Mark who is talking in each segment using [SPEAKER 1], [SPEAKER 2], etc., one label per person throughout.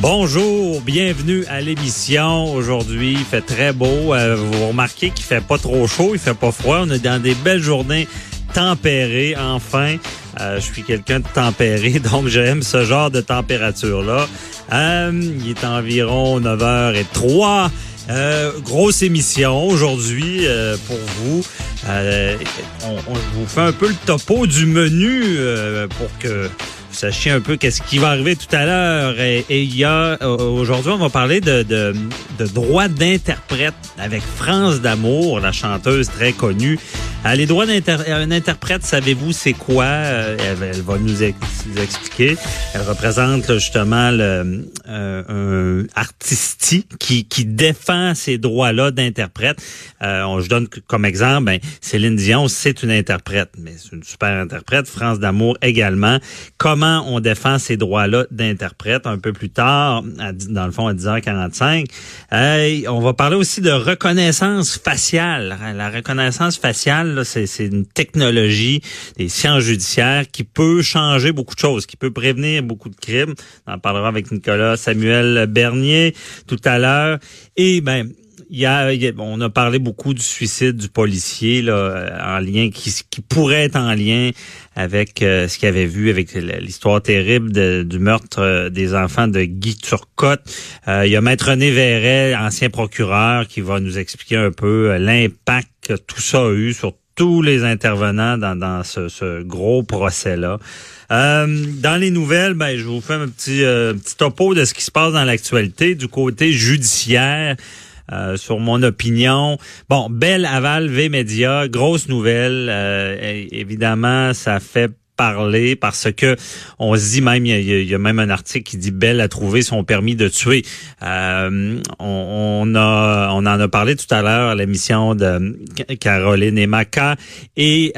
[SPEAKER 1] Bonjour, bienvenue à l'émission. Aujourd'hui, il fait très beau. Euh, vous remarquez qu'il fait pas trop chaud, il fait pas froid. On est dans des belles journées tempérées, enfin. Euh, je suis quelqu'un de tempéré, donc j'aime ce genre de température-là. Euh, il est environ 9h03. Euh, grosse émission aujourd'hui pour vous. On, on, vous fais un peu le topo du menu pour que sachiez un peu qu'est-ce qui va arriver tout à l'heure. Et, il y a aujourd'hui, on va parler de, de, de droits d'interprète avec France d'amour, la chanteuse très connue. Euh, les droits d'un interprète, savez-vous c'est quoi? Euh, elle, va nous, expliquer. Elle représente justement le, euh, un artisti qui, qui défend ces droits-là d'interprète. Euh, je donne comme exemple, ben, Céline Dion, c'est une interprète, mais c'est une super interprète. France d'amour également. Comment on défend ces droits-là d'interprète? Un peu plus tard, dans le fond à 10h45. on va parler aussi de reconnaissance faciale. La reconnaissance faciale, c'est une technologie des sciences judiciaires qui peut changer beaucoup de choses, qui peut prévenir beaucoup de crimes. On en parlera avec Nicolas Samuel Bernier tout à l'heure. Et ben il y, a, on a parlé beaucoup du suicide du policier là, en lien qui, qui pourrait être en lien avec euh, ce qu'il avait vu avec l'histoire terrible du meurtre euh, des enfants de Guy Turcotte. Euh, il y a Maître René Verret, ancien procureur, qui va nous expliquer un peu l'impact que tout ça a eu sur tous les intervenants dans, dans ce, ce gros procès-là. dans les nouvelles, ben, je vous fais un petit, petit topo de ce qui se passe dans l'actualité du côté judiciaire. Euh, sur mon opinion. Bon, belle aval V-Média, grosse nouvelle. Euh, évidemment, ça fait parler parce que on se dit même il y, a, même un article qui dit Belle a trouvé son permis de tuer. Euh, on, a on en a parlé tout à l'heure à l'émission de Caroline et Maca et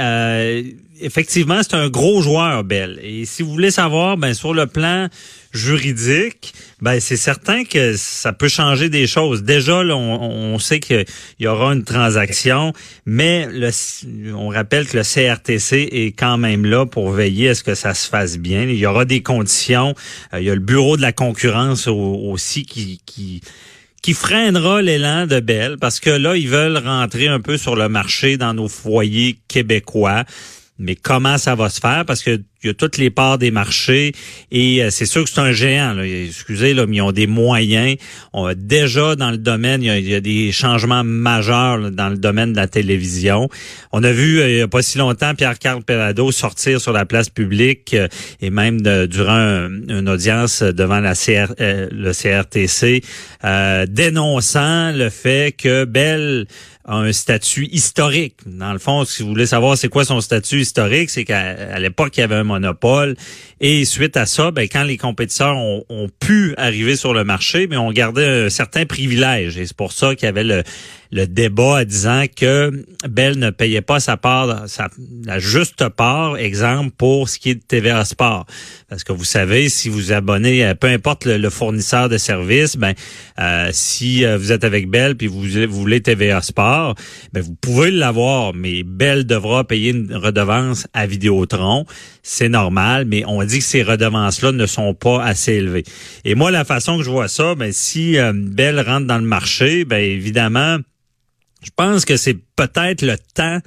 [SPEAKER 1] effectivement c'est un gros joueur Belle et si vous voulez savoir ben sur le plan juridique, ben c'est certain que ça peut changer des choses. Déjà, là, on, sait qu'il y aura une transaction, mais le, on rappelle que le CRTC est quand même là pour veiller à ce que ça se fasse bien. Il y aura des conditions. Euh, il y a le bureau de la concurrence aussi qui, qui qui freinera l'élan de Bell parce que là, ils veulent rentrer un peu sur le marché dans nos foyers québécois. Mais comment ça va se faire? Parce que il y a toutes les parts des marchés et euh, c'est sûr que c'est un géant. Là. Excusez, là, mais ils ont des moyens. On a déjà dans le domaine, il y a, des changements majeurs dans le domaine de la télévision. On a vu euh, il n'y a pas si longtemps Pierre-Carl Perado sortir sur la place publique euh, et même durant une audience devant la CR, le CRTC, dénonçant le fait que Bell a un statut historique. Dans le fond, si vous voulez savoir c'est quoi son statut historique, c'est qu'à l'époque, il y avait un monopole. Et suite à ça, ben, quand les compétiteurs ont, pu arriver sur le marché, mais ben, on gardait un certain privilège. Et c'est pour ça qu'il y avait le, le débat disant que Bell ne payait pas sa part, sa, la juste part, exemple, pour ce qui est de TVA Sport. Parce que vous savez, si vous abonnez, à, peu importe le, fournisseur de services, ben euh, si euh, vous êtes avec Bell puis vous, vous voulez TVA Sport, ben vous pouvez l'avoir, mais Bell devra payer une redevance à Vidéotron. C'est normal, mais on dit que ces redevances-là ne sont pas assez élevées. Et moi, la façon que je vois ça, ben si euh, Bell rentre dans le marché, ben évidemment, je pense que c'est peut-être le temps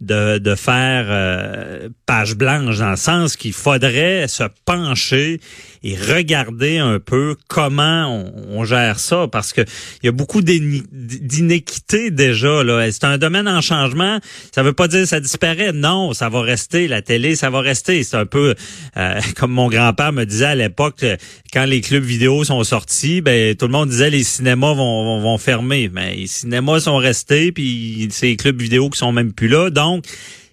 [SPEAKER 1] de, de faire euh, page blanche dans le sens qu'il faudrait se pencher et regarder un peu comment on, gère ça parce que il y a beaucoup d'inéquité déjà là. C'est un domaine en changement? Ça veut pas dire que ça disparaît. Non, ça va rester. La télé, ça va rester. C'est un peu euh, comme mon grand-père me disait à l'époque quand les clubs vidéo sont sortis, ben tout le monde disait les cinémas vont, vont, fermer. Mais les cinémas sont restés puis c'est les clubs vidéo qui sont même plus là. Donc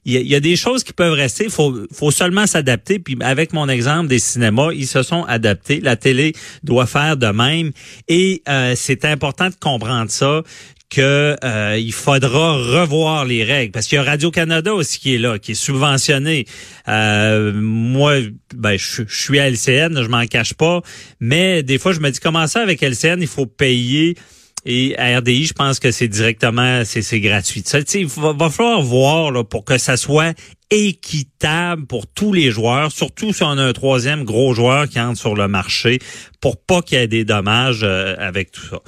[SPEAKER 1] il y, a des choses qui peuvent rester. Il faut, faut seulement s'adapter. Puis avec mon exemple des cinémas, ils se sont adaptés. La télé doit faire de même. Et euh, c'est important de comprendre ça que euh, il faudra revoir les règles parce qu'il y a Radio Canada aussi qui est là, qui est subventionné. Euh, moi, ben je, suis à LCN, je m'en cache pas, mais des fois je me dis comment ça avec LCN, il faut payer et à RDI, je pense que c'est directement, c'est gratuit. Ça, il va, va, falloir voir là, pour que ça soit équitable pour tous les joueurs, surtout si on a un troisième gros joueur qui entre sur le marché, pour pas qu'il y ait des dommages euh, avec tout ça.